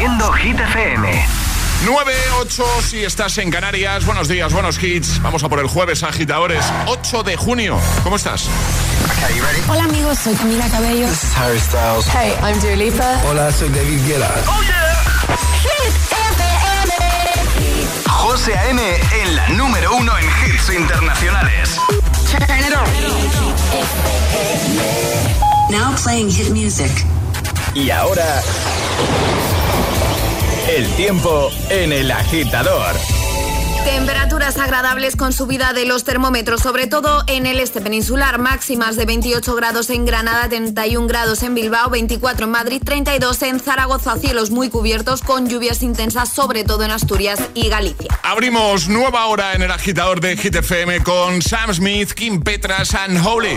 haciendo Hit FM. 9, 8, si estás en Canarias, buenos días, buenos hits. Vamos a por el jueves, agitadores, 8 de junio. ¿Cómo estás? Hola amigos, soy Camila Cabello. This is Harry Styles. Hey, I'm Dua Lipa. Hola, soy David Guetta. ¡Oh, yeah! Hit FM. José A.M. en la número uno en hits internacionales. Turn it on. Now playing hit music. Y ahora... El tiempo en el agitador. Temperaturas agradables con subida de los termómetros, sobre todo en el este peninsular, máximas de 28 grados en Granada, 31 grados en Bilbao, 24 en Madrid, 32 en Zaragoza, cielos muy cubiertos con lluvias intensas, sobre todo en Asturias y Galicia. Abrimos nueva hora en el agitador de Hit FM con Sam Smith, Kim Petras and Holy.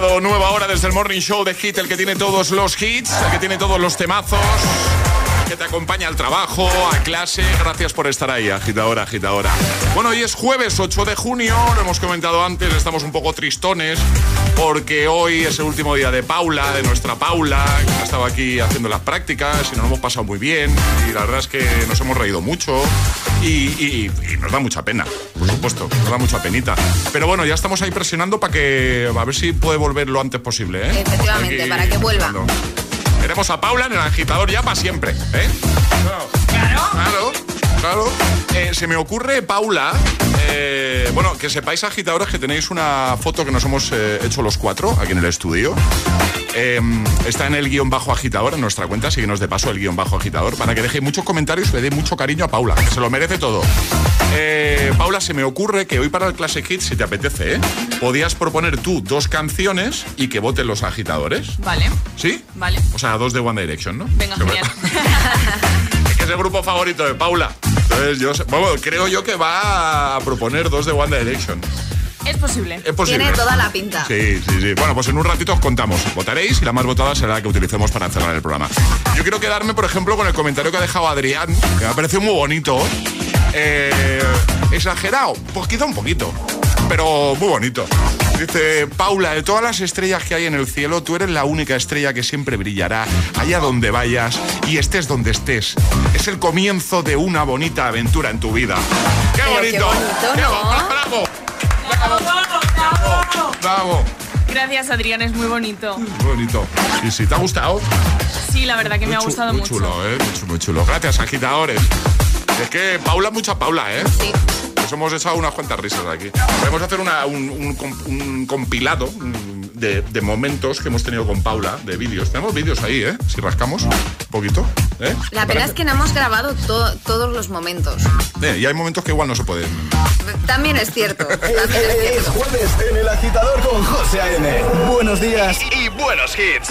nueva hora desde el Morning Show de Hit, el que tiene todos los hits, el que tiene todos los temazos, que te acompaña al trabajo, a clase. Gracias por estar ahí, agitadora, agitadora. Bueno, hoy es jueves 8 de junio, lo hemos comentado antes, estamos un poco tristones porque hoy es el último día de Paula, de nuestra Paula, que ha estado aquí haciendo las prácticas y nos lo hemos pasado muy bien y la verdad es que nos hemos reído mucho y, y- y nos da mucha pena, por supuesto, nos da mucha penita. Pero bueno, ya estamos ahí presionando para que a ver si puede volver lo antes posible. ¿eh? Efectivamente, para que vuelva. Queremos a Paula en el agitador ya para siempre. ¿eh? Claro. Claro. Claro. Eh, se me ocurre, Paula, eh, bueno, que sepáis agitadores que tenéis una foto que nos hemos eh, hecho los cuatro aquí en el estudio. Eh, está en el guion bajo agitador, en nuestra cuenta, síguenos de paso el guion bajo agitador, para que dejéis muchos comentarios y le dé mucho cariño a Paula, que se lo merece todo. Paula, se me ocurre que hoy para el Classic Hit, si te apetece, ¿eh? podías proponer tú dos canciones y que voten los agitadores. Vale, ¿Sí? vale. O sea, dos de One Direction, ¿no? Venga, genial. el grupo favorito de Paula. Entonces, yo sé- bueno, creo yo que va a proponer dos de One Direction. Es posible. Es posible. Tiene toda la pinta. Sí, sí, sí. Bueno, pues en un ratito os contamos. Votaréis y la más votada será la que utilicemos para cerrar el programa. Yo quiero quedarme, por ejemplo, con el comentario que ha dejado Adrián, que me ha parecido muy bonito. Eh, exagerado, pues quizá un poquito. Pero muy bonito. Dice Paula, de todas las estrellas que hay en el cielo, tú eres la única estrella que siempre brillará allá donde vayas y estés donde estés. Es el comienzo de una bonita aventura en tu vida. ¡Qué Pero bonito! qué bonito, ¡Qué ¿no? bo- ¡Bravo! ¡Bravo! ¡Bravo! Gracias, Adrián, es muy bonito. Muy bonito. ¿Y si te ha gustado? Sí, la verdad que me ha Muy gustado muy mucho. chulo, ¿eh? Muy chulo, muy chulo. Gracias, agitadores. Es que Paula, mucha Paula, ¿eh? Sí. Nos hemos echado unas cuantas risas aquí. Podemos hacer una- un, un comp- un compilado mm, de, de momentos que hemos tenido con Paula, de vídeos. Tenemos vídeos ahí, ¿eh? Si rascamos un poquito. ¿eh? La ¿Te pena es que no hemos grabado to- todos los momentos. Eh, y hay momentos que igual no se pueden. También es cierto. También es Es cierto. jueves en el agitador con José A.M. Buenos días y buenos hits.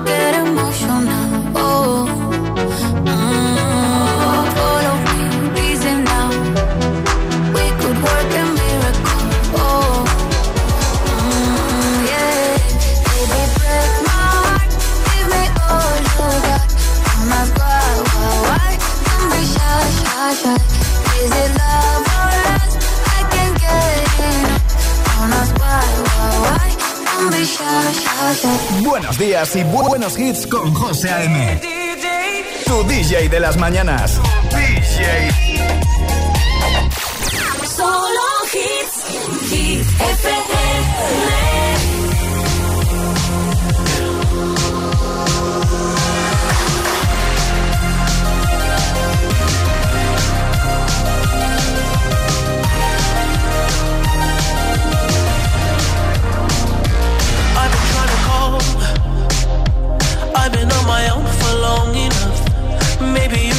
días y bu- buenos hits con José A.M. Tu DJ de las mañanas. Solo hits, hits FM.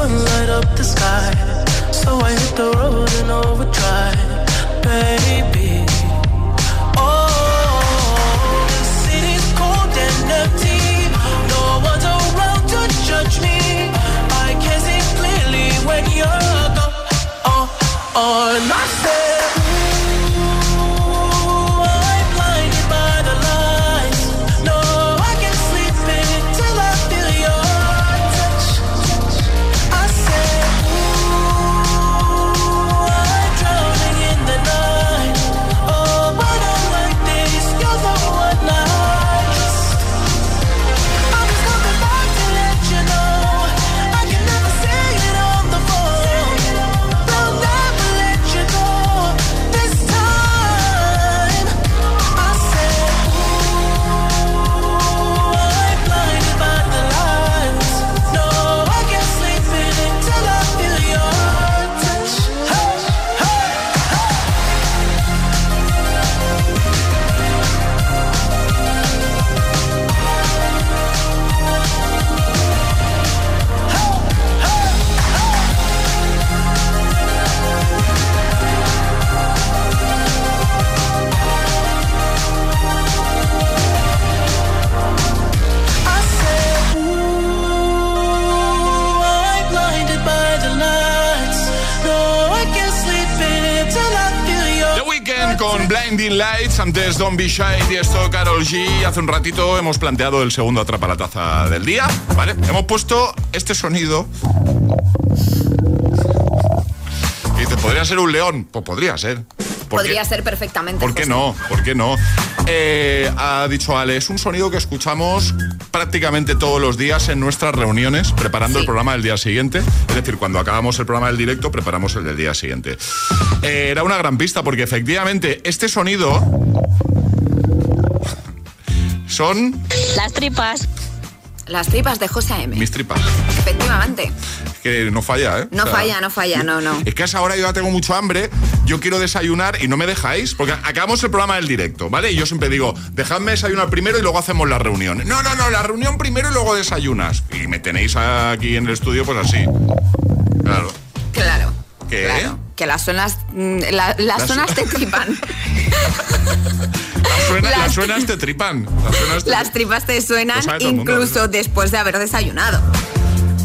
Heavens light up the sky. So I hit the road and overdrive, baby. Oh, the city's cold and empty. No around to judge me. I can see clearly when you're gone. Oh, oh, Say. Blinding Lights, antes Don't Be Shy y esto Carol G. Hace un ratito hemos planteado el segundo atrapa la taza del día, ¿vale? Hemos puesto este sonido. Y dice, ¿podría ser un león? Pues podría ser. Podría ser perfectamente. ¿Por qué José. no? ¿Por qué no? Eh, ha dicho Ale, es un sonido que escuchamos prácticamente todos los días en nuestras reuniones, preparando Sí. el programa del día siguiente. Es decir, cuando acabamos el programa del directo, preparamos el del día siguiente. Eh, era una gran pista porque efectivamente este sonido son Las tripas. Las tripas de José M. mis tripas. Efectivamente. Que no falla, ¿eh? No O sea, falla, no falla, no, no. Es que a esa hora yo ya tengo mucho hambre, yo quiero desayunar y no me dejáis, porque acabamos el programa del directo, ¿vale? Y yo siempre digo, dejadme desayunar primero y luego hacemos la reunión. No, no, no, la reunión primero y luego desayunas. Y me tenéis aquí en el estudio, pues así. Claro. Claro. ¿Qué? Claro. Que las zonas, mm, la- las Las- zonas te tripan. Las, suena- Las- las suenas te tripan. Las, suenas te- Las tripas te suenan incluso después de haber desayunado.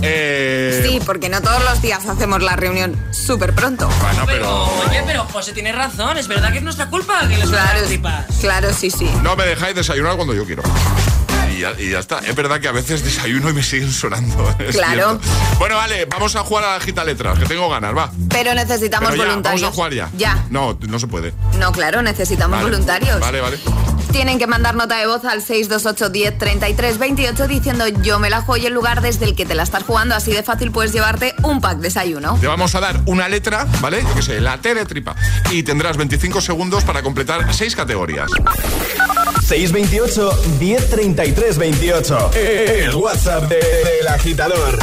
Eh, Sí, porque no todos los días hacemos la reunión súper pronto. Bueno, Pero, pero... oye, pero José tiene razón, es verdad que es nuestra culpa que les Claro, claro, sí, sí. No me dejáis desayunar cuando yo quiero. Y ya, y ya está. Es verdad que a veces desayuno y me siguen sonando. Claro. Bueno, vale, vamos a jugar a la gita letras, que tengo ganas, va. Pero necesitamos Pero ya, voluntarios. vamos a jugar ya. Ya. No, no se puede. No, claro, necesitamos Vale. voluntarios. Vale, vale. Tienen que mandar nota de voz al 628 10 33 28 diciendo yo me la juego y el lugar desde el que te la estás jugando. Así de fácil puedes llevarte un pack desayuno. Te vamos a dar una letra, ¿vale? Yo que sé, la T de tripa. Y tendrás 25 segundos para completar seis categorías. 628 1033 28. El WhatsApp de- del agitador.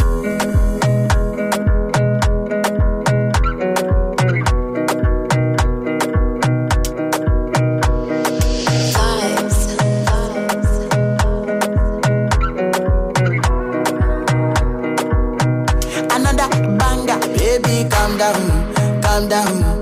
another banger. Baby, calm down, calm down.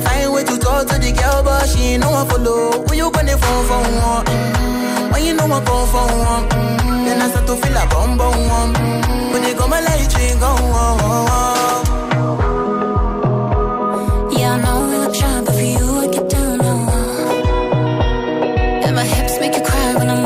find way to talk to the girl, but she ain't follow. When you gonna phone for one? Mm-hmm. When you know I phone for one? Mm-hmm. Then I start to feel a bum bum one. Mm. When they go my light, you ain't gone. Oh, oh, oh. Make you cry when I'm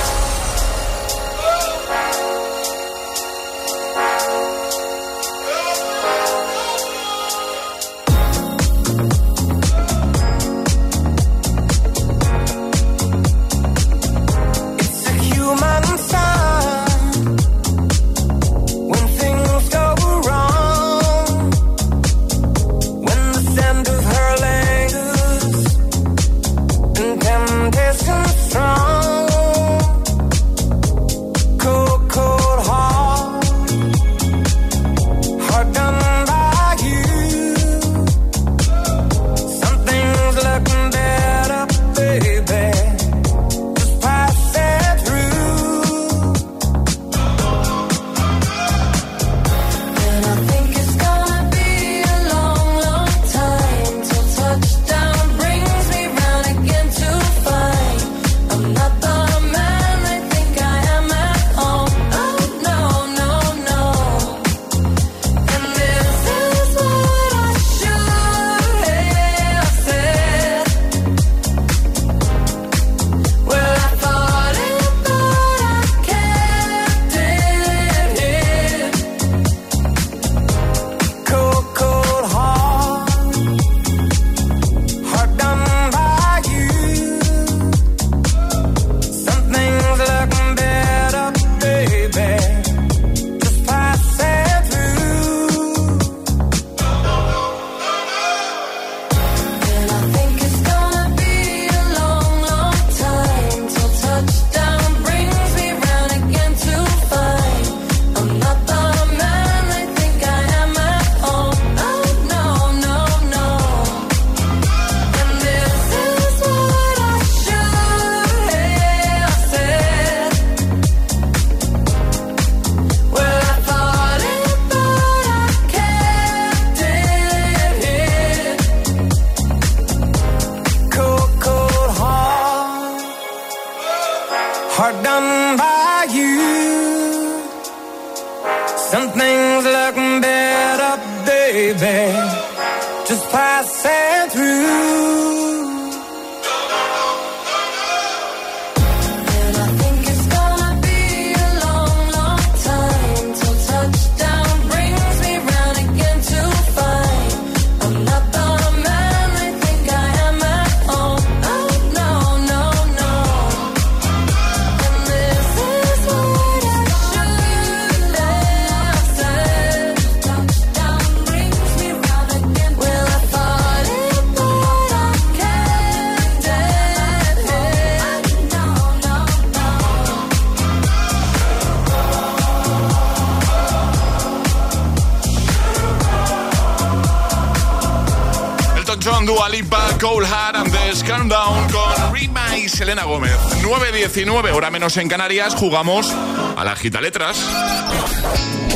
Cold Heart and the Countdown con Rima y Selena Gómez. 9.19, hora menos en Canarias, jugamos a la gita letras.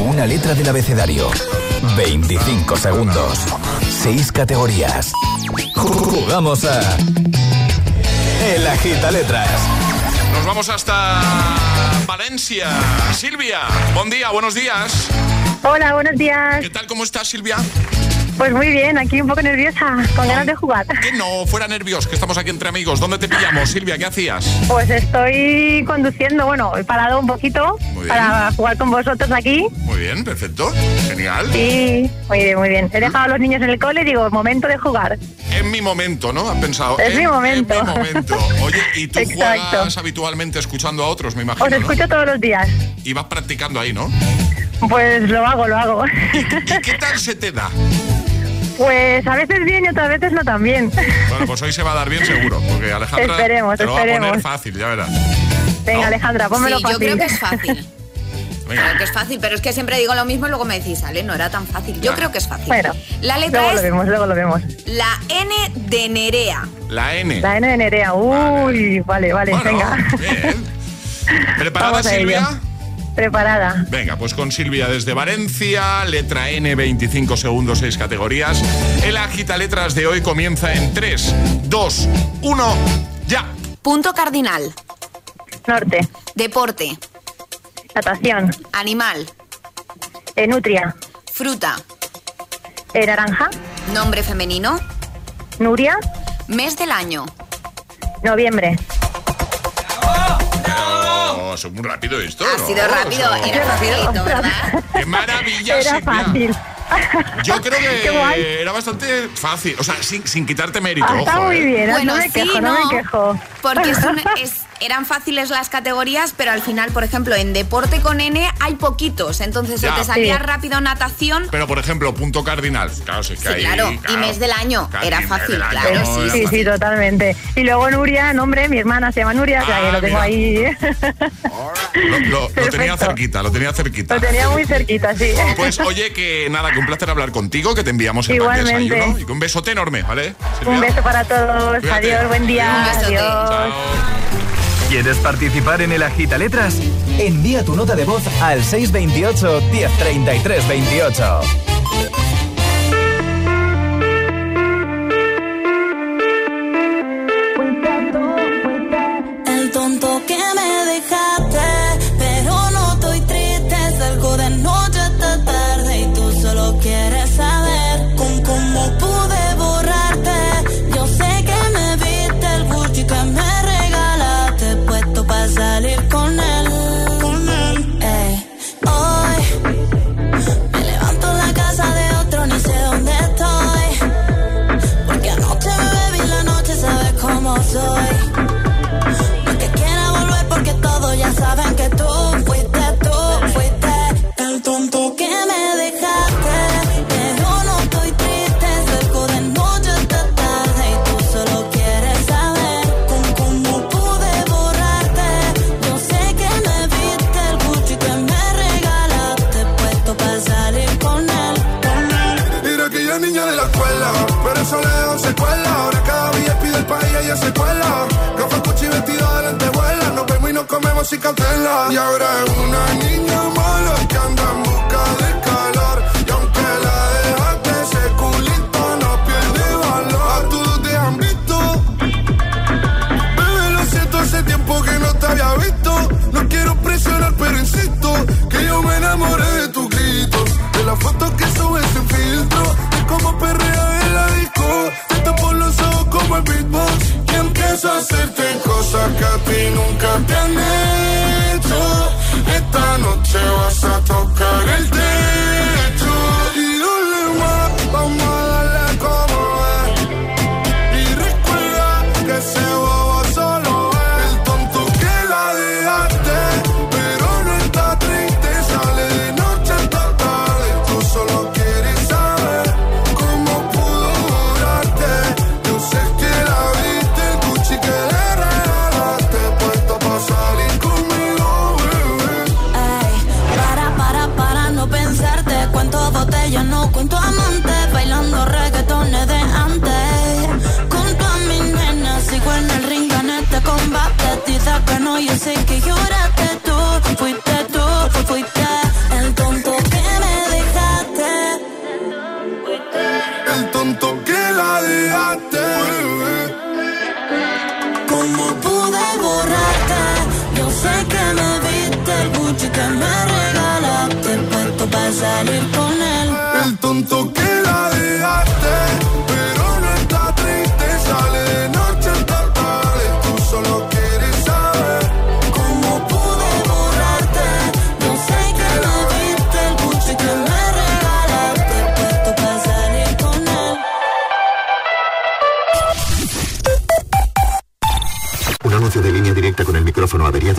Una letra del abecedario. 25 segundos. 6 categorías. Jugamos a. El agita letras. Nos vamos hasta Valencia. Silvia, buen día, buenos días. Hola, buenos días. ¿Qué tal? ¿Cómo estás, Silvia? Pues muy bien, aquí un poco nerviosa, con ganas de jugar. Que no, fuera nervios, que estamos aquí entre amigos. ¿Dónde te pillamos, Silvia? ¿Qué hacías? Pues estoy conduciendo, bueno, he parado un poquito para jugar con vosotros aquí. Muy bien, perfecto. Genial. Y muy bien, muy bien. He dejado a los niños en el cole y digo, momento de jugar. En mi momento, ¿no? Has pensado. Es en- mi momento. En mi momento. Oye, ¿y tú Exacto. juegas habitualmente escuchando a otros, me imagino? Os ¿no? escucho todos los días. Y vas practicando ahí, ¿no? Pues lo hago, lo hago. ¿Y qué tal se te da? Pues a veces bien y otras veces no tan bien. Bueno, pues hoy se va a dar bien seguro, porque Alejandra Esperemos, te lo va a poner esperemos. fácil, ya verás. Venga, No. Alejandra, pónmelo Sí, yo fácil. creo que es fácil. Venga. Creo que es fácil, pero es que siempre digo lo mismo y luego me decís, Ale, no era tan fácil. Yo Ya. creo que es fácil. Bueno, la letra luego lo es vemos, luego lo vemos. la N de Nerea. La N. La N de Nerea. Uy, vale, vale, Bueno, venga. bien. ¿Preparada, Vamos a Silvia? Preparada. Venga, pues con Silvia desde Valencia, letra N, 25 segundos, 6 categorías. El agita letras de hoy comienza en 3, 2, 1, ya. Punto cardinal. Norte. Deporte. Natación. Animal. Eh, nutria. Fruta. Eh, naranja. Nombre femenino. Nuria. Mes del año. Noviembre. Es muy rápido esto. Ha ¿no? sido rápido, O sea, era facilito, ¿verdad? ¡Qué maravilla, Era Silvia! fácil. Yo creo que era bastante fácil, o sea, sin, sin quitarte mérito. Ah, está ojo, muy ¿eh? bien, Bueno, no me sí, quejo, no, no. me quejo. Porque es un- es- eran fáciles las categorías, pero al final, por ejemplo, en deporte con N hay poquitos. Entonces, Ya. o te salía Sí. rápido natación. Pero, por ejemplo, punto cardinal. Claro, sí, que Sí, ahí, claro, y mes del año, era fácil, año, claro, sí, Sí, fácil. sí, totalmente. Y luego Nuria, nombre, mi hermana se llama Nuria, o sea que Ah, lo tengo mira. ahí. Lo, lo- lo tenía cerquita, lo tenía cerquita. lo tenía muy cerquita, sí. Pues oye, que nada, que un placer hablar contigo, que te enviamos el Igualmente. desayuno. Y que un besote enorme, ¿vale? Silvia? Un beso para todos. Cuídate. Adiós, buen día. Un besote. Adiós. Chao. ¿Quieres participar en el Agita Letras? Envía tu nota de voz al 628 1033 28. El tonto que me dejaste, y ella se cuela. Gafas Gucci vestida de lentejuela. Nos vemos y nos comemos sin cautela. Y ahora es una niña mala que anda en busca de calor. Y aunque la dejaste, ese culito no pierde valor. A todos te han visto. Bebé, lo siento, hace tiempo que no te había visto. No quiero presionar, pero insisto que yo me enamoré de tus gritos. De las fotos que subes sin filtro. De cómo perrea en la disco. Como el beatbox. Y empiezo a hacerte cosas que a ti nunca te han hecho. Esta noche vas a tocar el techo. Que no, yo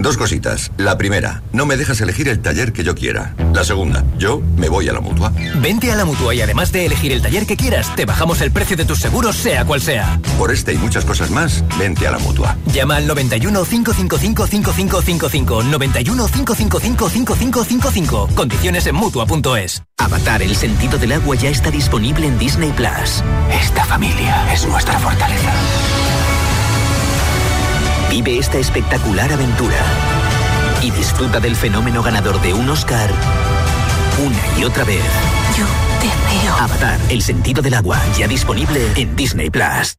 Dos cositas. La primera, no me dejas elegir el taller que yo quiera. La segunda, yo me voy a la mutua. Vente a la mutua y además de elegir el taller que quieras, te bajamos el precio de tus seguros, sea cual sea. Por este y muchas cosas más, vente a la mutua. Llama al 91 555 5555. 91 555 5555. Condiciones en mutua.es. Avatar, el sentido del agua ya está disponible en Disney Plus. Esta familia es nuestra fortaleza. Vive esta espectacular aventura y disfruta del fenómeno ganador de un Oscar una y otra vez. Yo te veo. Avatar, el sentido del agua, ya disponible en Disney Plus.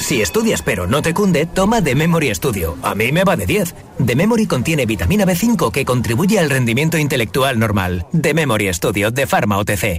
Si estudias pero no te cunde, toma The Memory Studio. A mí me va de 10. The Memory contiene vitamina B5 que contribuye al rendimiento intelectual normal. The Memory Studio de Pharma OTC.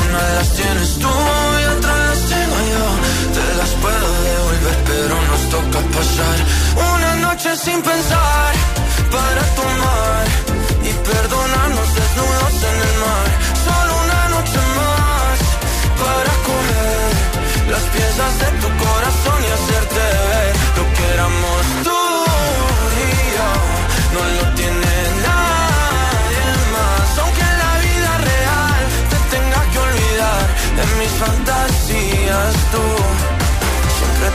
Una de las tienes tú y otra las tengo yo. Te las puedo devolver, pero nos toca pasar una noche sin pensar para tomar y perdonarnos desnudos en el mar.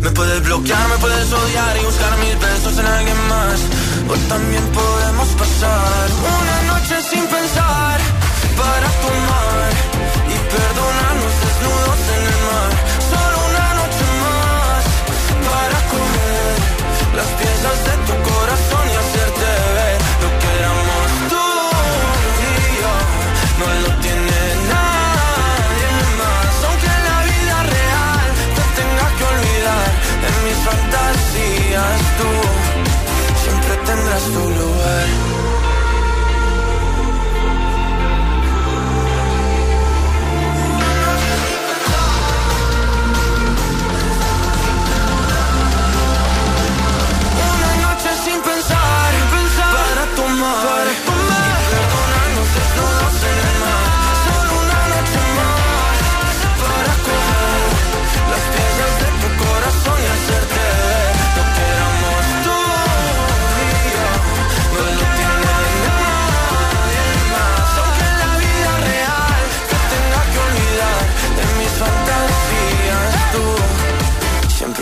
Me puedes bloquear, me puedes odiar y buscar mil besos en alguien más. O también podemos siempre tendrás tu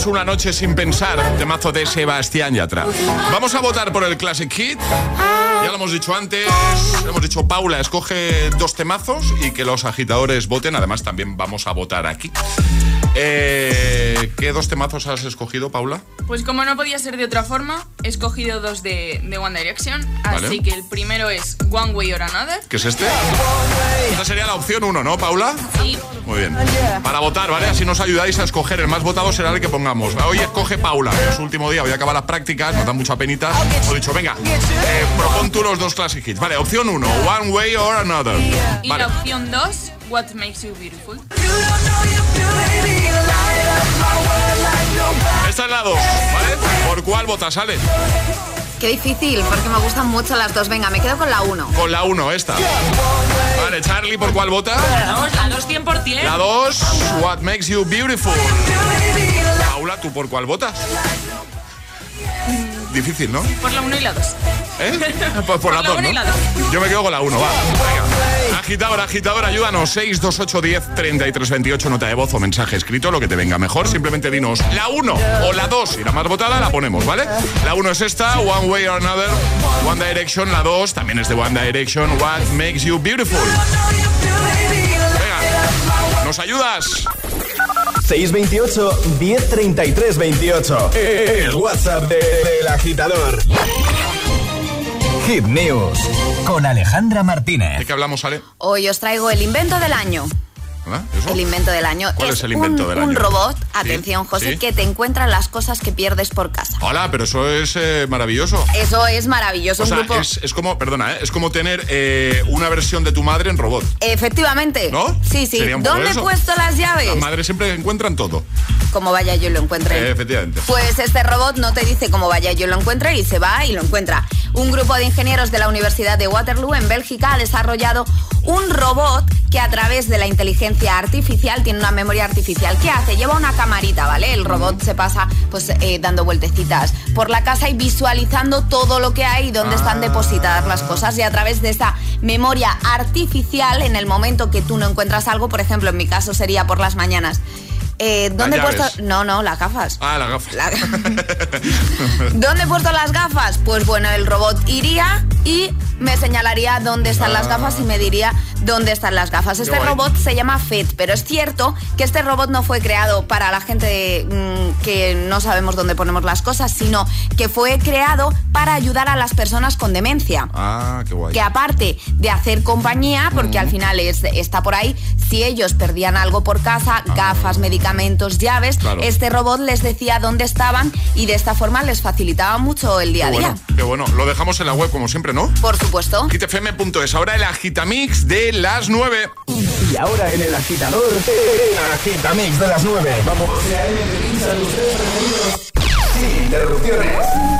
Antes una noche sin pensar, temazo de Sebastián Yatra. Vamos a votar por el Classic Hit. Ya lo hemos dicho antes, hemos dicho Paula, escoge dos temazos y que los agitadores voten. Además, también vamos a votar aquí. Eh, ¿Qué dos temazos has escogido, Paula? Pues como no podía ser de otra forma, he escogido dos de, de One Direction. Así que el primero es One Way or Another. ¿Qué es este? Esta sería la opción uno, ¿no, Paula? Sí. Muy bien. Para votar, ¿vale? Así nos ayudáis a escoger. El más votado será el que pongamos. Hoy escoge Paula. Es su último día. Voy a acabar las prácticas. Nos da mucha penita. He dicho, venga, eh, propon tú los dos classic hits. Vale, opción uno, One Way or Another. Y la opción dos, What Makes You Beautiful. Esta es la dos, ¿vale? ¿Por cuál votas, Ale? Qué difícil, porque me gustan mucho las dos. Venga, me quedo con la uno. Con la uno, esta. Vale, Charlie, ¿por cuál vota? La dos, la dos 100%. La dos, What Makes You Beautiful. Paula, ¿tú por cuál votas? Difícil, ¿no? Por la 1 y la 2. ¿Eh? Pues por, la 2, ¿no? Yo me quedo con la 1, va. Venga. Agitadora, agitadora, ayúdanos. 628 10 33 28, nota de voz o mensaje escrito, lo que te venga mejor. Simplemente dinos la 1 o la 2 y la más votada la ponemos, ¿vale? La 1 es esta, One Way or Another, One Direction. La 2 también es de One Direction, What Makes You Beautiful. Venga, ¿nos ayudas? 628 1033 28. El WhatsApp del agitador. Hit News con Alejandra Martínez. ¿De qué hablamos, Ale? Hoy os traigo el invento del año. ¿Eso? El invento del año. ¿Cuál es el invento un, del un año? robot, Sí, atención José, sí. que te encuentra las cosas que pierdes por casa. Hola, pero eso es eh, maravilloso. Eso es maravilloso. O un sea, grupo... es, es como, perdona, ¿eh? es como tener eh, una versión de tu madre en robot. Efectivamente. ¿No? Sí, sí. Un ¿Dónde he puesto las llaves? Las madres siempre encuentran todo. Como vaya yo lo encuentre. Efectivamente. Pues este robot no te dice cómo vaya yo lo encuentre y se va y lo encuentra. Un grupo de ingenieros de la Universidad de Waterloo en Bélgica ha desarrollado un robot que a través de la inteligencia artificial tiene una memoria artificial. ¿Qué hace? Lleva una camarita, ¿vale? El robot se pasa pues eh, dando vueltecitas por la casa y visualizando todo lo que hay y dónde están depositadas las cosas y a través de esta memoria artificial en el momento que tú no encuentras algo, por ejemplo, en mi caso sería por las mañanas. Eh, ¿Dónde he Las puesto? No, no, las gafas. Ah, la gafa. La- ¿Dónde he puesto las gafas? Pues bueno, el robot iría y me señalaría dónde están las Ah. gafas y me diría dónde están las gafas. Este guay. robot se llama FET, pero es cierto que este robot no fue creado para la gente mm, que no sabemos dónde ponemos las cosas, sino que fue creado para ayudar a las personas con demencia Ah, qué guay. que aparte de hacer compañía, porque al final es- está por ahí, si ellos perdían algo por casa, gafas, medicamentos, llaves. Claro. este robot les decía dónde estaban y de esta forma les facilitaba mucho el día a día. bueno, qué bueno. Lo dejamos en la web como siempre, ¿no? Por supuesto. hitfm.es. Ahora el agitamix de las 9. Y ahora en el agitador, el agitamix de las 9. Vamos. Sin interrupciones.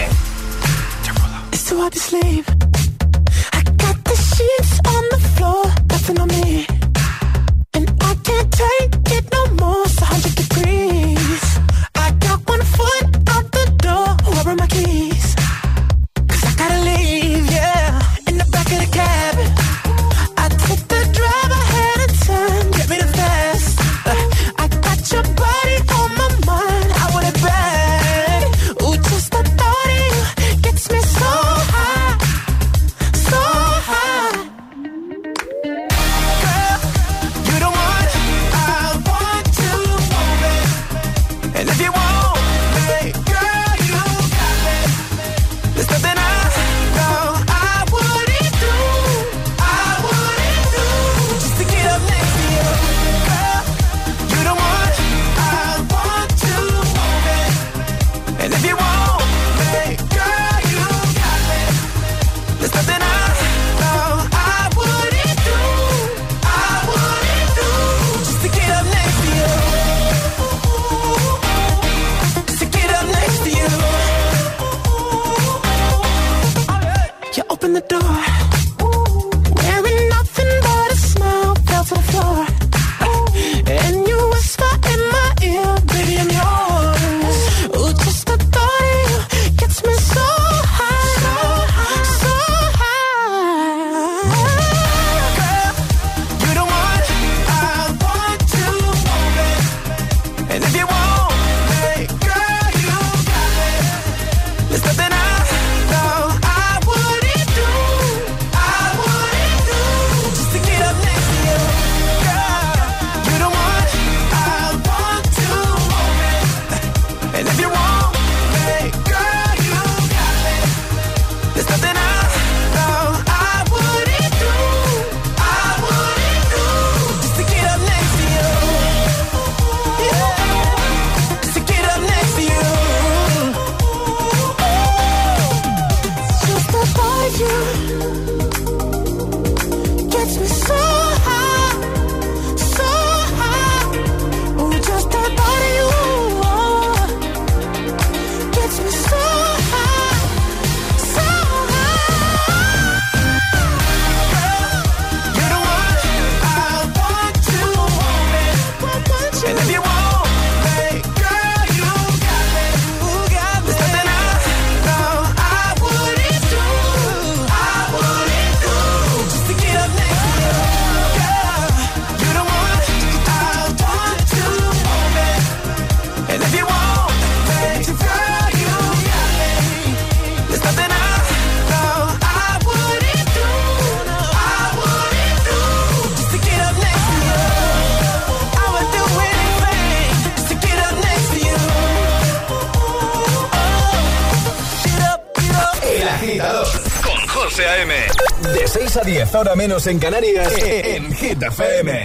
6 a 10, ahora menos en Canarias, en Hit FM.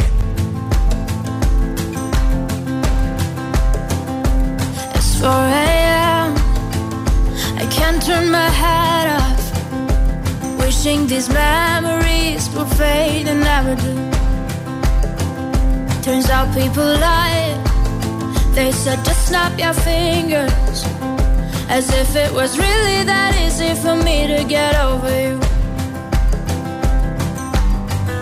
It's 4 a.m. I can't turn my head off. Wishing these memories will fade and never do. Turns out people lie. They said just snap your fingers. As if it was really that easy for me to get over you.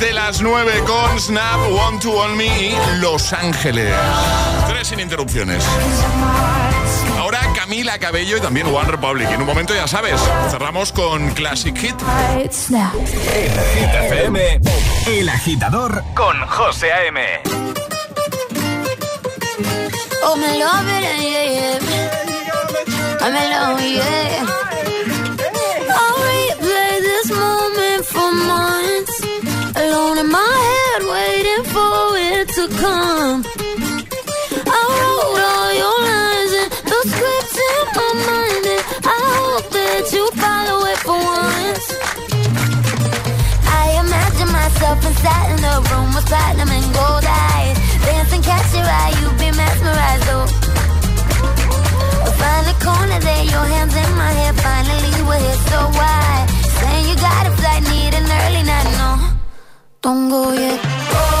De las 9 con Snap, One to One Me y Los Ángeles. Tres sin interrupciones. Ahora Camila Cabello y también One Republic. En un momento ya sabes, cerramos con Classic Hit. FM, El Agitador con José A.M. Oh, me love it, yeah. this moment for months. Alone in my head, waiting for it to come. I wrote all your lines and the scripts in my mind, and I hope that you follow it for once. I imagine myself inside in the room with platinum and gold eyes, dancing, catch your eye, you be mesmerized, oh. Find the corner there, your hands in my hair. Finally, we're here, so why? Saying you got a flight, need an early night, no. Don't go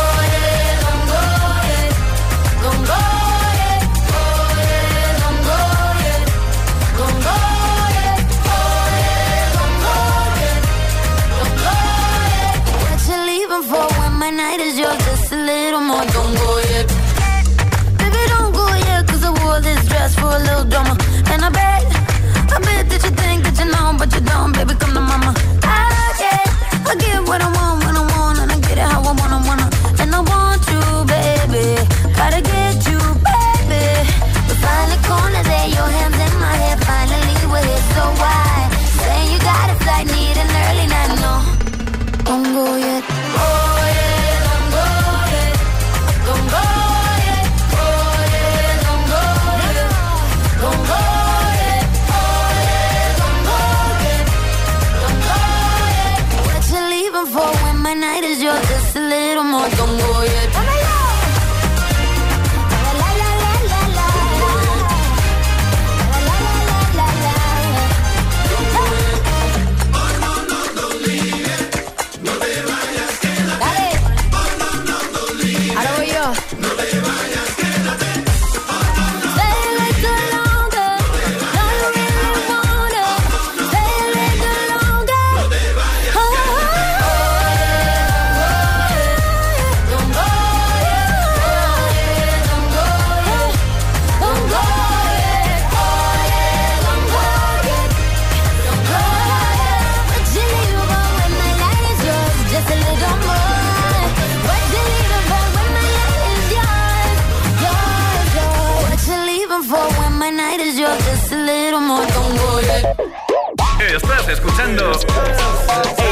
escuchando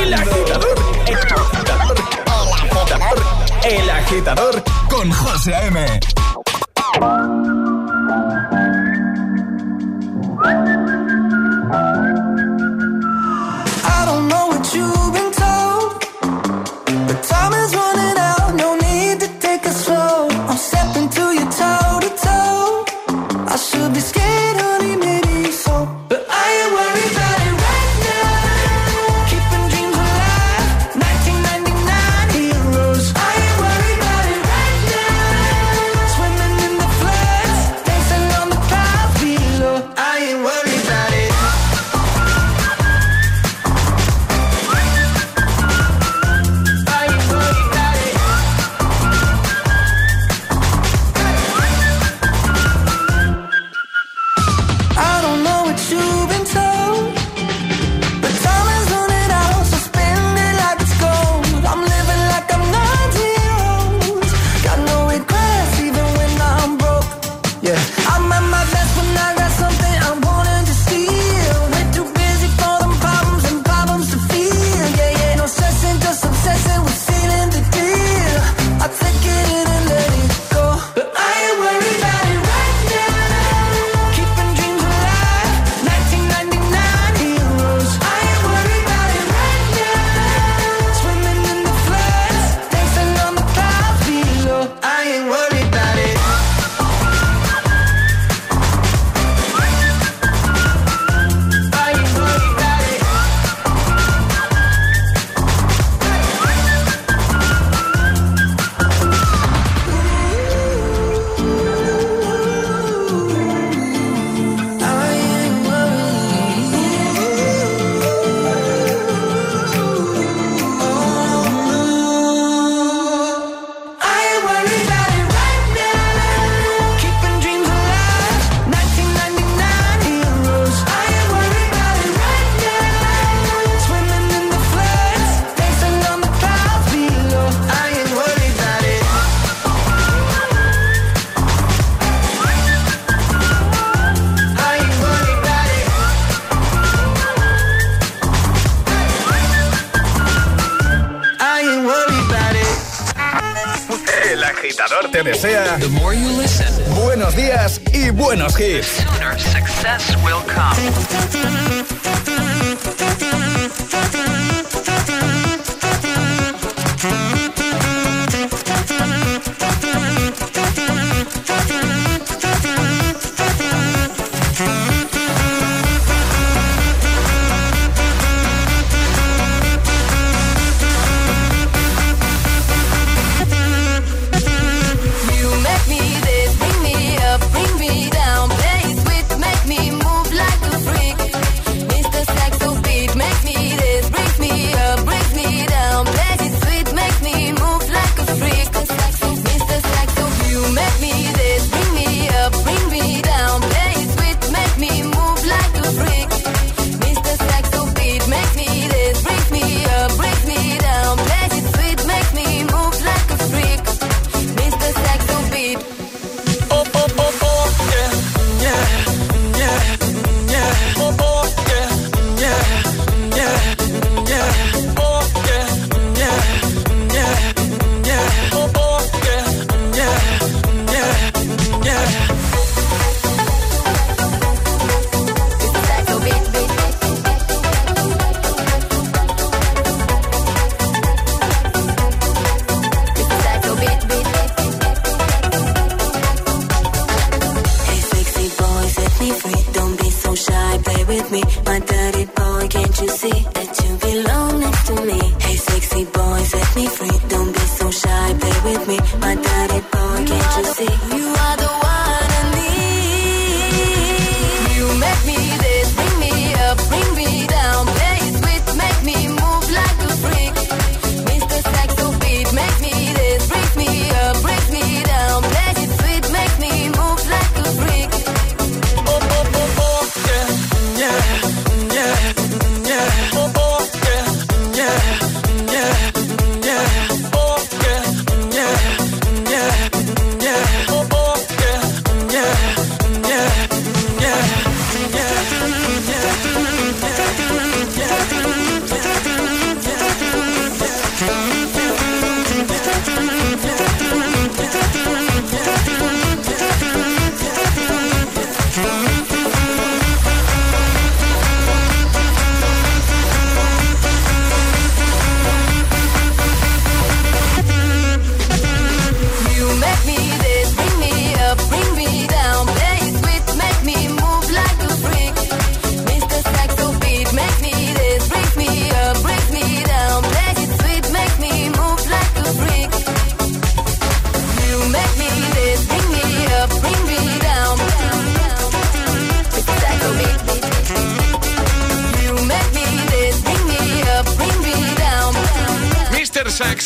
El Agitador. El Agitador. El Agitador con José A.M.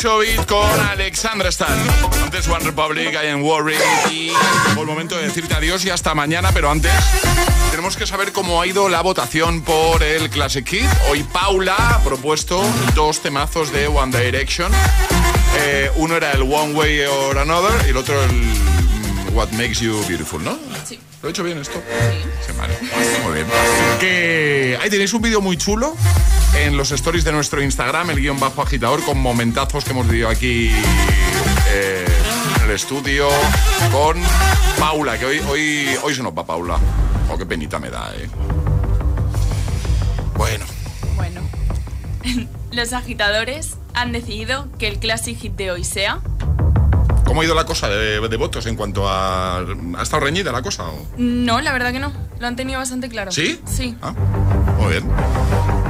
con Alexandra Stan. Antes One Republic, I Am Worried y llegó el momento de decirte adiós y hasta mañana, pero antes tenemos que saber cómo ha ido la votación por el Classic Kid. Hoy Paula ha propuesto dos temazos de One Direction. Eh, uno era el One Way or Another y el otro el What Makes You Beautiful, ¿no? Sí. ¿Lo he hecho bien esto? Sí. vale. Muy bien. Que ahí tenéis un vídeo muy chulo en los stories de nuestro Instagram, el guion bajo agitador, con momentazos que hemos vivido aquí eh, en el estudio con Paula, que hoy, hoy, hoy se nos va Paula. Oh, qué penita me da, eh. Bueno. Bueno. los agitadores han decidido que el classic hit de hoy sea ¿Cómo ha ido la cosa de, votos en cuanto a... ¿Ha estado reñida la cosa? No, la verdad que no. Lo han tenido bastante claro. ¿Sí? Sí. Ah, muy bien.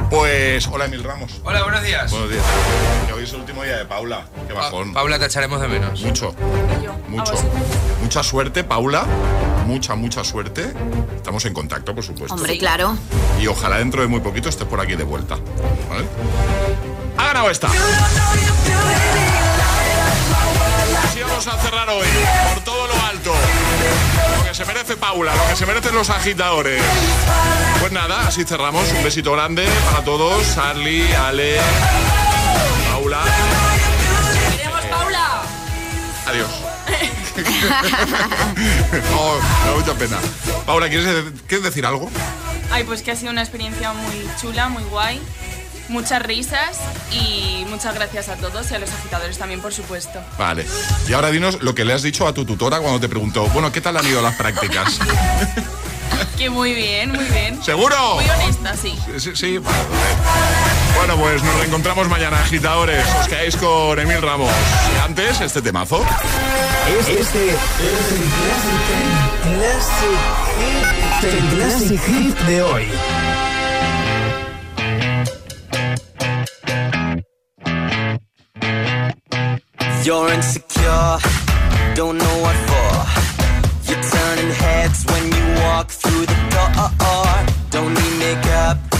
Pues, hola Emil Ramos. Hola, buenos días. Buenos días. Que hoy es el último día de Paula. Qué bajón. Paula, te echaremos de menos. Mucho. Mucho. Mucha suerte, Paula. Mucha, mucha suerte. Estamos en contacto, por supuesto. Hombre, claro. Y ojalá dentro de muy poquito estés por aquí de vuelta. ¿Vale? Ha ganado esta. Así vamos a cerrar hoy, por todo lo alto. Que se merece Paula, lo que se merecen los agitadores. Pues nada, así cerramos. Un besito grande para todos. Charlie, Ale, Paula. ¡Queremos Paula! Adiós. oh, me da mucha pena. Paula, ¿quieres, ¿quieres decir algo? Ay, pues que ha sido una experiencia muy chula, muy guay muchas risas y muchas gracias a todos y a los agitadores también, por supuesto. Vale. Y ahora dinos lo que le has dicho a tu tutora cuando te preguntó, bueno, ¿qué tal han ido las prácticas? que muy bien, muy bien. ¿Seguro? Muy honesta, sí. Sí, sí. Bueno, pues nos reencontramos mañana, agitadores. Os quedáis con Emil Ramos. Y antes, este temazo. Este, este es el Classic, classic, classic, classic hit de hoy. You're insecure, don't know what for. You're turning heads when you walk through the door. Don't need makeup